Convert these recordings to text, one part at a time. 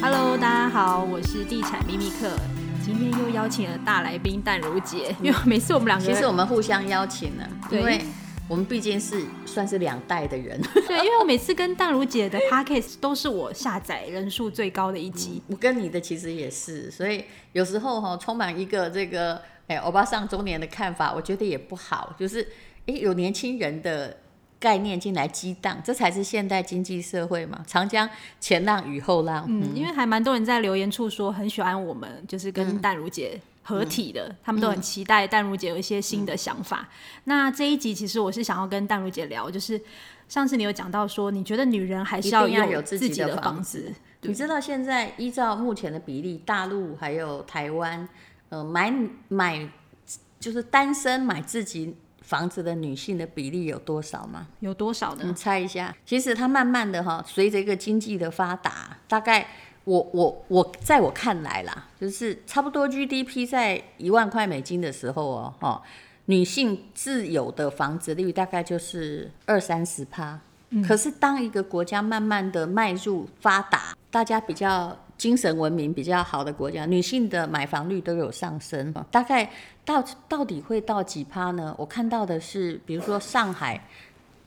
Hello，大家好，我是地产秘密客，今天又邀请了大来宾淡如姐，因为每次我们两个，其实我们互相邀请了，因为我们毕竟是算是两代的人，对，因为我每次跟淡如姐的 podcast 都是我下载人数最高的一集，我跟你的其实也是，所以有时候哈、哦，充满一个这个哎欧巴上中年的看法，我觉得也不好，就是哎有年轻人的。概念进来激荡，这才是现代经济社会嘛。长江前浪与后浪，嗯，因为还蛮多人在留言处说很喜欢我们，就是跟淡如姐合体的，嗯、他们都很期待淡如姐有一些新的想法。嗯、那这一集其实我是想要跟淡如姐聊，就是上次你有讲到说，你觉得女人还是要有自己的房子。你知道现在依照目前的比例，大陆还有台湾，呃，买买就是单身买自己。房子的女性的比例有多少吗？有多少呢？你猜一下。其实它慢慢的哈，随着一个经济的发达，大概我我我在我看来啦，就是差不多 GDP 在一万块美金的时候哦，哈，女性自有的房子率大概就是二三十趴。嗯。可是当一个国家慢慢的迈入发达，大家比较。精神文明比较好的国家，女性的买房率都有上升，大概到到底会到几趴呢？我看到的是，比如说上海，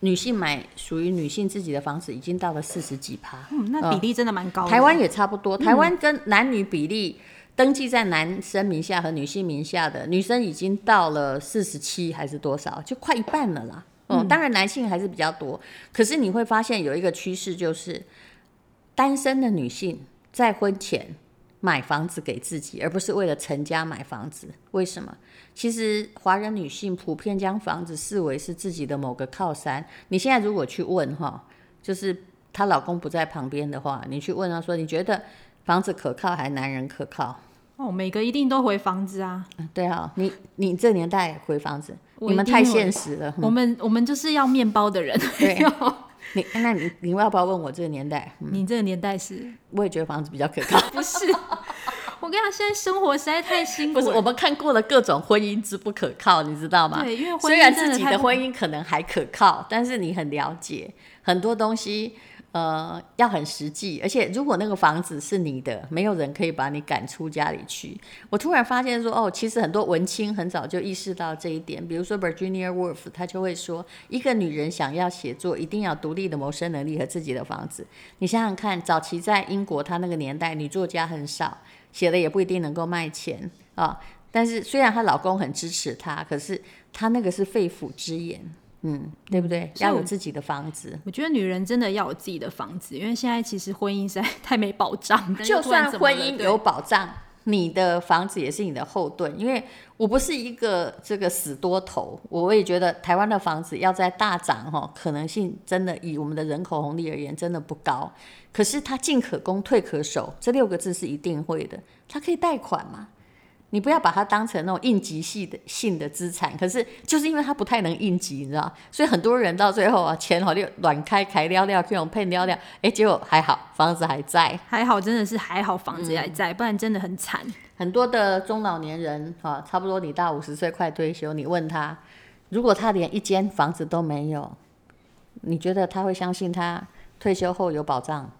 女性买属于女性自己的房子已经到了四十几趴，嗯，那比例真的蛮高的。台湾也差不多，台湾跟男女比例登记在男生名下和女性名下的女生已经到了四十七还是多少，就快一半了啦。嗯，当然男性还是比较多，可是你会发现有一个趋势，就是单身的女性。在婚前买房子给自己，而不是为了成家买房子。为什么？其实华人女性普遍将房子视为是自己的某个靠山。你现在如果去问哈，就是她老公不在旁边的话，你去问她说，你觉得房子可靠还是男人可靠？哦，每个一定都回房子啊。对啊，你你这年代回房子，你们太现实了。我们我们就是要面包的人。对。你那你你要不要问我这个年代？嗯、你这个年代是？我也觉得房子比较可靠。不是，我跟你讲，现在生活实在太辛苦。不是，我们看过了各种婚姻之不可靠，你知道吗？对，因为虽然自己的婚姻可能还可靠，但是你很了解很多东西。呃，要很实际，而且如果那个房子是你的，没有人可以把你赶出家里去。我突然发现说，哦，其实很多文青很早就意识到这一点。比如说 Virginia Woolf，他就会说，一个女人想要写作，一定要独立的谋生能力和自己的房子。你想想看，早期在英国，她那个年代女作家很少，写的也不一定能够卖钱啊。但是虽然她老公很支持她，可是她那个是肺腑之言。嗯，对不对？要有自己的房子。我觉得女人真的要有自己的房子，因为现在其实婚姻实在太没保障。就算婚姻有保障，你的房子也是你的后盾。因为我不是一个这个死多头，我也觉得台湾的房子要在大涨哈，可能性真的以我们的人口红利而言，真的不高。可是它进可攻，退可守，这六个字是一定会的。它可以贷款嘛？你不要把它当成那种应急性的性的资产，可是就是因为它不太能应急，你知道，所以很多人到最后啊，钱好就乱开开撩撩，这种配撩撩，哎，结果还好，房子还在，还好，真的是还好，房子还在，嗯、不然真的很惨。很多的中老年人啊，差不多你大五十岁快退休，你问他，如果他连一间房子都没有，你觉得他会相信他退休后有保障？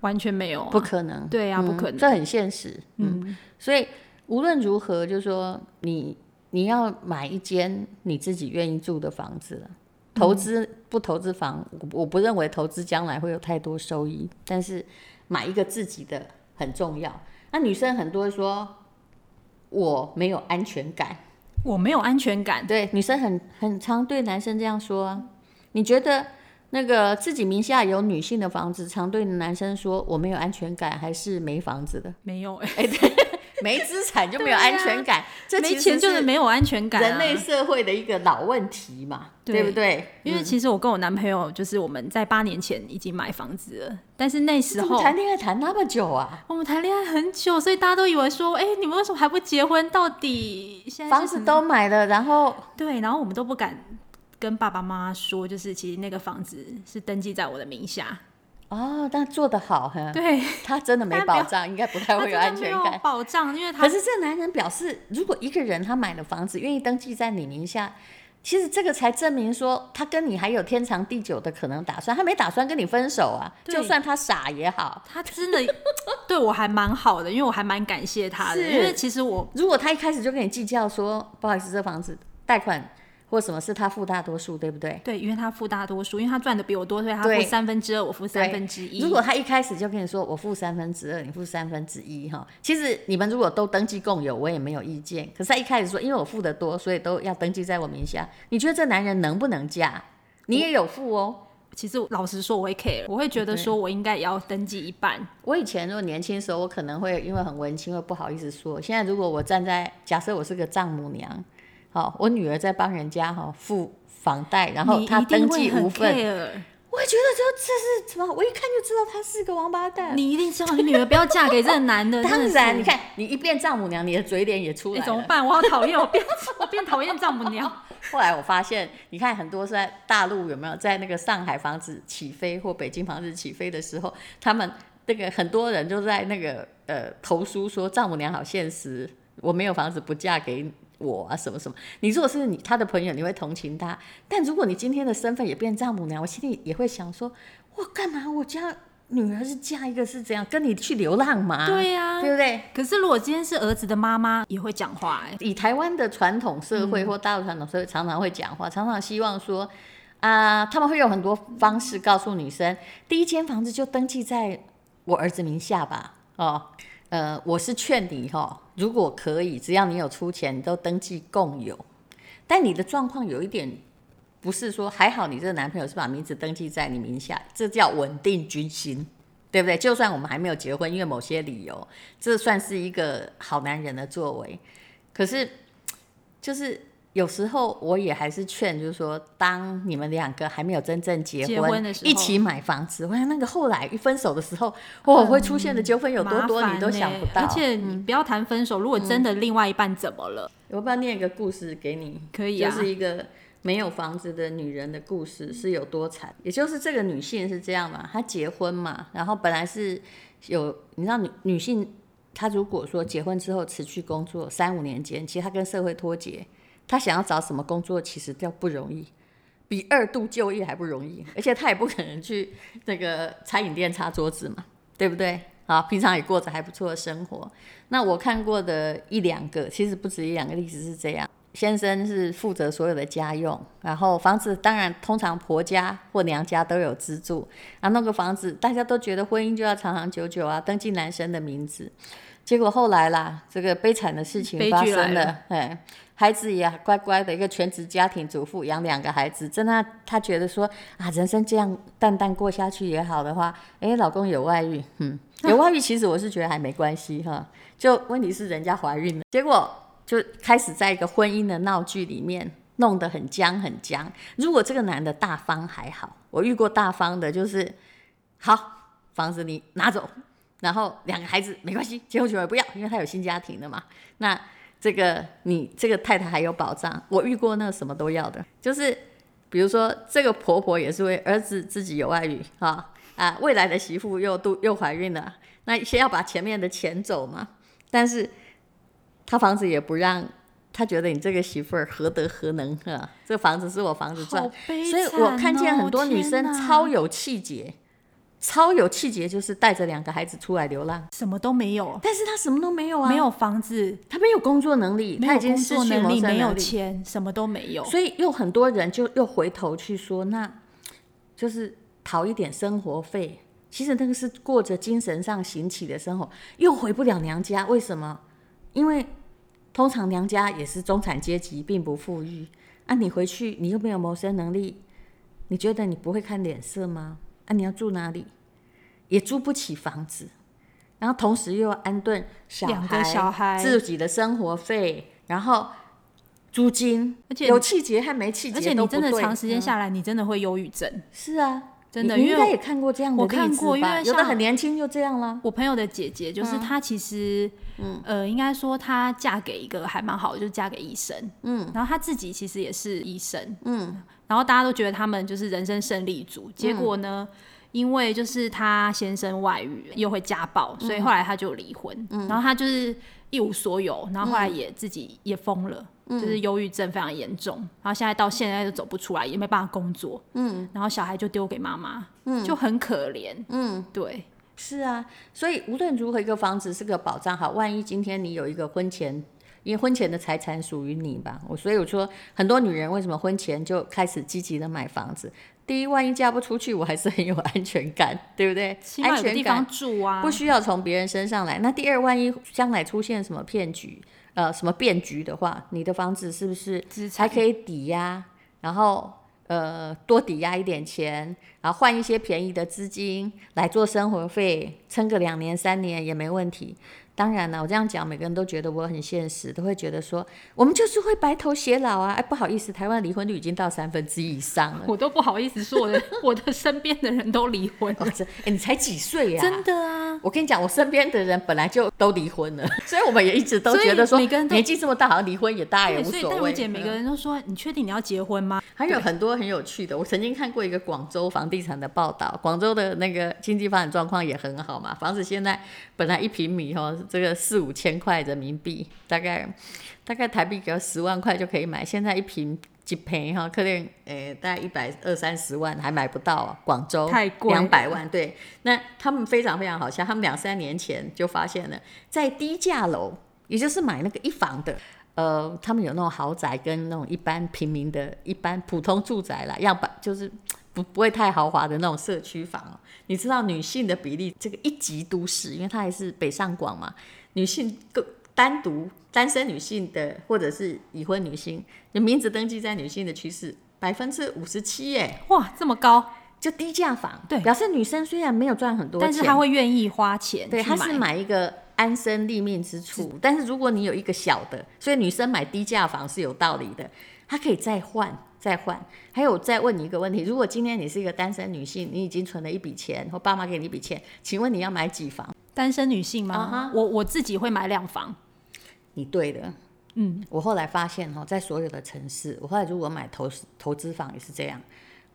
完全没有、啊，不可能。对呀、啊，不可能、嗯，这很现实。嗯，嗯所以。无论如何，就是说你你要买一间你自己愿意住的房子了。投资不投资房，我我不认为投资将来会有太多收益。但是买一个自己的很重要。那女生很多说我没有安全感，我没有安全感。对，女生很很常对男生这样说啊。你觉得那个自己名下有女性的房子，常对男生说我没有安全感，还是没房子的？没有哎、欸，对。没资产就没有安全感，这没钱就是没有安全感。人类社会的一个老问题嘛，对不对？因为其实我跟我男朋友就是我们在八年前已经买房子了，但是那时候谈恋爱谈那么久啊，我们谈恋爱很久，所以大家都以为说，哎，你们为什么还不结婚？到底现在房子都买了，然后对，然后我们都不敢跟爸爸妈妈说，就是其实那个房子是登记在我的名下。哦，但做得好哈，对，他真的没保障，应该不太会有安全感。保障，因为他可是这男人表示，如果一个人他买了房子，愿意登记在你名下，其实这个才证明说，他跟你还有天长地久的可能打算，他没打算跟你分手啊。就算他傻也好，他真的对我还蛮好的，因为我还蛮感谢他的。因为其实我如果他一开始就跟你计较说，不好意思，这房子贷款。或什么是他付大多数，对不对？对，因为他付大多数，因为他赚的比我多，所以他付三分之二，我付三分之一。如果他一开始就跟你说我付三分之二，你付三分之一，哈，其实你们如果都登记共有，我也没有意见。可是他一开始说，因为我付的多，所以都要登记在我名下。你觉得这男人能不能嫁？你也有付哦。其实老实说，我会 care，我会觉得说我应该也要登记一半。我以前如果年轻的时候，我可能会因为很文青，会不好意思说。现在如果我站在假设我是个丈母娘。好，我女儿在帮人家哈付房贷，然后她登记无份，我也觉得这这是什么？我一看就知道她是个王八蛋。你一定知道你女儿不要嫁给这个男的。当然，你看你一变丈母娘，你的嘴脸也出来了。怎么办？我好讨厌，我变我变讨厌丈母娘。后来我发现，你看很多是在大陆有没有在那个上海房子起飞或北京房子起飞的时候，他们那个很多人就在那个呃投诉说丈母娘好现实，我没有房子不嫁给你。我啊，什么什么？你如果是你他的朋友，你会同情他；但如果你今天的身份也变丈母娘，我心里也会想说：我干嘛？我家女儿是嫁一个是这样，跟你去流浪吗？对呀、啊，对不对？可是如果今天是儿子的妈妈，也会讲话哎。以台湾的传统社会或大陆传统社会，常常会讲话，常常希望说啊、呃，他们会有很多方式告诉女生：第一间房子就登记在我儿子名下吧。哦，呃，我是劝你哈、哦。如果可以，只要你有出钱，都登记共有。但你的状况有一点，不是说还好，你这个男朋友是把名字登记在你名下，这叫稳定军心，对不对？就算我们还没有结婚，因为某些理由，这算是一个好男人的作为。可是，就是。有时候我也还是劝，就是说，当你们两个还没有真正结婚，结婚的时候，一起买房子，我想那个后来一分手的时候，哦，会出现的纠纷有多多，你都想不到。而且你不要谈分手，如果真的另外一半怎么了？我不要念一个故事给你，可以啊，就是一个没有房子的女人的故事，是有多惨。也就是这个女性是这样嘛，她结婚嘛，然后本来是有，你知道女女性，她如果说结婚之后辞去工作三五年间，其实她跟社会脱节。他想要找什么工作，其实都不容易，比二度就业还不容易，而且他也不可能去那个餐饮店擦桌子嘛，对不对？啊，平常也过着还不错的生活。那我看过的一两个，其实不止一两个例子是这样：先生是负责所有的家用，然后房子当然通常婆家或娘家都有资助，啊，那个房子大家都觉得婚姻就要长长久久啊，登记男生的名字。结果后来啦，这个悲惨的事情发生了，了哎，孩子也乖乖的一个全职家庭主妇养两个孩子，真的他觉得说啊，人生这样淡淡过下去也好的话，哎，老公有外遇，嗯，有外遇其实我是觉得还没关系哈，就问题是人家怀孕了，结果就开始在一个婚姻的闹剧里面弄得很僵很僵。如果这个男的大方还好，我遇过大方的，就是好，房子你拿走。然后两个孩子没关系，结婚求也不要，因为他有新家庭了嘛。那这个你这个太太还有保障。我遇过那个什么都要的，就是比如说这个婆婆也是为儿子自己有外遇啊啊，未来的媳妇又都又怀孕了，那先要把前面的钱走嘛。但是他房子也不让，他觉得你这个媳妇儿何德何能啊？这房子是我房子赚，哦、所以我看见很多女生超有气节。超有气节，就是带着两个孩子出来流浪，什么都没有。但是他什么都没有啊，没有房子，他没有工作能力，他已经失去能力，没有钱，什么都没有。所以又很多人就又回头去说，那就是讨一点生活费。其实那个是过着精神上行乞的生活，又回不了娘家。为什么？因为通常娘家也是中产阶级，并不富裕。啊，你回去你又没有谋生能力，你觉得你不会看脸色吗？啊，你要住哪里？也租不起房子，然后同时又要安顿小孩，两个小孩自己的生活费，然后租金，而且有气节和没气节，而且你真的长时间下来，嗯、你真的会忧郁症。是啊，真的，你应该也看过这样的？我看过，因为有的很年轻就这样了。我朋友的姐姐就是她，其实，嗯，呃，应该说她嫁给一个还蛮好的，就是嫁给医生，嗯，然后她自己其实也是医生，嗯。然后大家都觉得他们就是人生胜利组，结果呢，嗯、因为就是她先生外遇又会家暴，所以后来他就离婚。嗯、然后他就是一无所有，然后后来也自己也疯了。就是忧郁症非常严重，然后现在到现在都走不出来，也没办法工作，嗯，然后小孩就丢给妈妈，嗯，就很可怜，嗯，对，是啊，所以无论如何，一个房子是个保障。好，万一今天你有一个婚前，因为婚前的财产属于你吧，我所以我说，很多女人为什么婚前就开始积极的买房子？第一，万一嫁不出去，我还是很有安全感，对不对？起码有地方住啊，不需要从别人身上来。那第二，万一将来出现什么骗局？呃，什么变局的话，你的房子是不是还可以抵押？然后呃，多抵押一点钱，然后换一些便宜的资金来做生活费，撑个两年三年也没问题。当然了，我这样讲，每个人都觉得我很现实，都会觉得说，我们就是会白头偕老啊！哎，不好意思，台湾离婚率已经到三分之一以上了。我都不好意思说，我的我的身边的人都离婚了。哎、哦，你才几岁呀？真的啊！我跟你讲，我身边的人本来就都离婚了，所以我们也一直都觉得说，年纪这么大，好像离婚也大也无所谓。但我姐每个人都说，你确定你要结婚吗？还有很多很有趣的，我曾经看过一个广州房地产的报道，广州的那个经济发展状况也很好嘛，房子现在本来一平米哦，这个四五千。块人民币，大概大概台币只要十万块就可以买。现在一瓶几瓶哈，可能诶、欸，大概一百二三十万还买不到啊。广州太贵，两百万。对，那他们非常非常好笑，他们两三年前就发现了，在低价楼，也就是买那个一房的，呃，他们有那种豪宅跟那种一般平民的一般普通住宅啦，样板就是不不会太豪华的那种社区房。你知道女性的比例，这个一级都市，因为它还是北上广嘛。女性个单独单身女性的，或者是已婚女性，就名字登记在女性的趋势百分之五十七耶！哇，这么高，就低价房，对，表示女生虽然没有赚很多钱，但是她会愿意花钱，对，她是买一个安身立命之处。但是如果你有一个小的，所以女生买低价房是有道理的，她可以再换再换。还有再问你一个问题：如果今天你是一个单身女性，你已经存了一笔钱，或爸妈给你一笔钱，请问你要买几房？单身女性吗？Uh -huh. 我我自己会买两房。你对的，嗯，我后来发现哈，在所有的城市，我后来如果买投资投资房也是这样，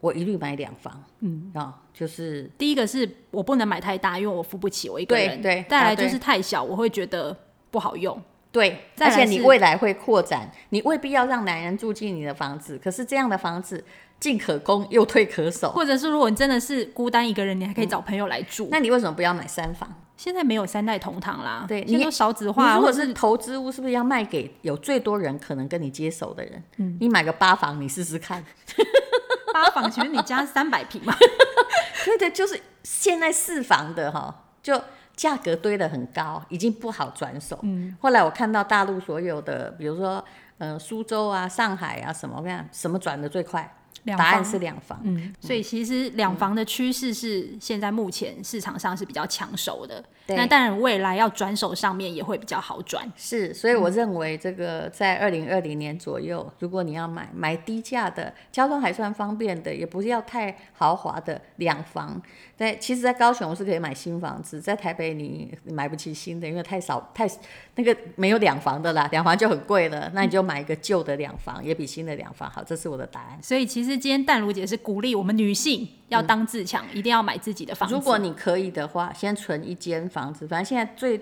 我一律买两房，嗯啊，就是第一个是我不能买太大，因为我付不起，我一个人，对，对，再来就是太小，我会觉得不好用，对，而且你未来会扩展，你未必要让男人住进你的房子，可是这样的房子。进可攻，又退可守，或者是如果你真的是孤单一个人，你还可以找朋友来住。嗯、那你为什么不要买三房？现在没有三代同堂啦，对，你都少子化。如果是投资屋，是不是要卖给有最多人可能跟你接手的人？嗯，你买个八房，你试试看。八房，请问你家三百平吗？对对，就是现在四房的哈，就价格堆得很高，已经不好转手。嗯，后来我看到大陆所有的，比如说呃苏州啊、上海啊什么，我看，什么转的最快？答案是两房，嗯，所以其实两房的趋势是现在目前市场上是比较抢手的。那当然，未来要转手上面也会比较好转。是，所以我认为这个在二零二零年左右，嗯，如果你要买买低价的，交通还算方便的，也不是要太豪华的两房。在，其实，在高雄是可以买新房子，在台北你买不起新的，因为太少太那个没有两房的啦，两房就很贵了。那你就买一个旧的两房，也比新的两房好。这是我的答案。所以，其实今天淡如姐是鼓励我们女性要当自强，嗯，一定要买自己的房子。如果你可以的话，先存一间房。子，反正现在最，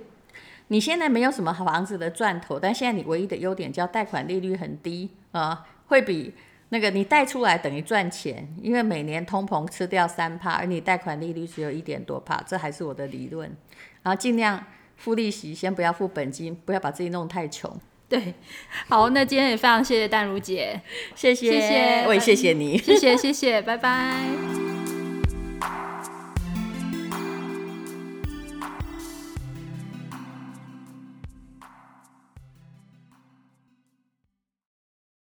你现在没有什么房子的赚头，但现在你唯一的优点叫贷款利率很低啊，会比那个你贷出来等于赚钱，因为每年通膨吃掉三趴，而你贷款利率只有一点多趴，这还是我的理论。然后尽量付利息，先不要付本金，不要把自己弄太穷。对，好，那今天也非常谢谢淡如姐，谢谢，谢谢，我也谢谢你，谢谢，谢谢，拜拜。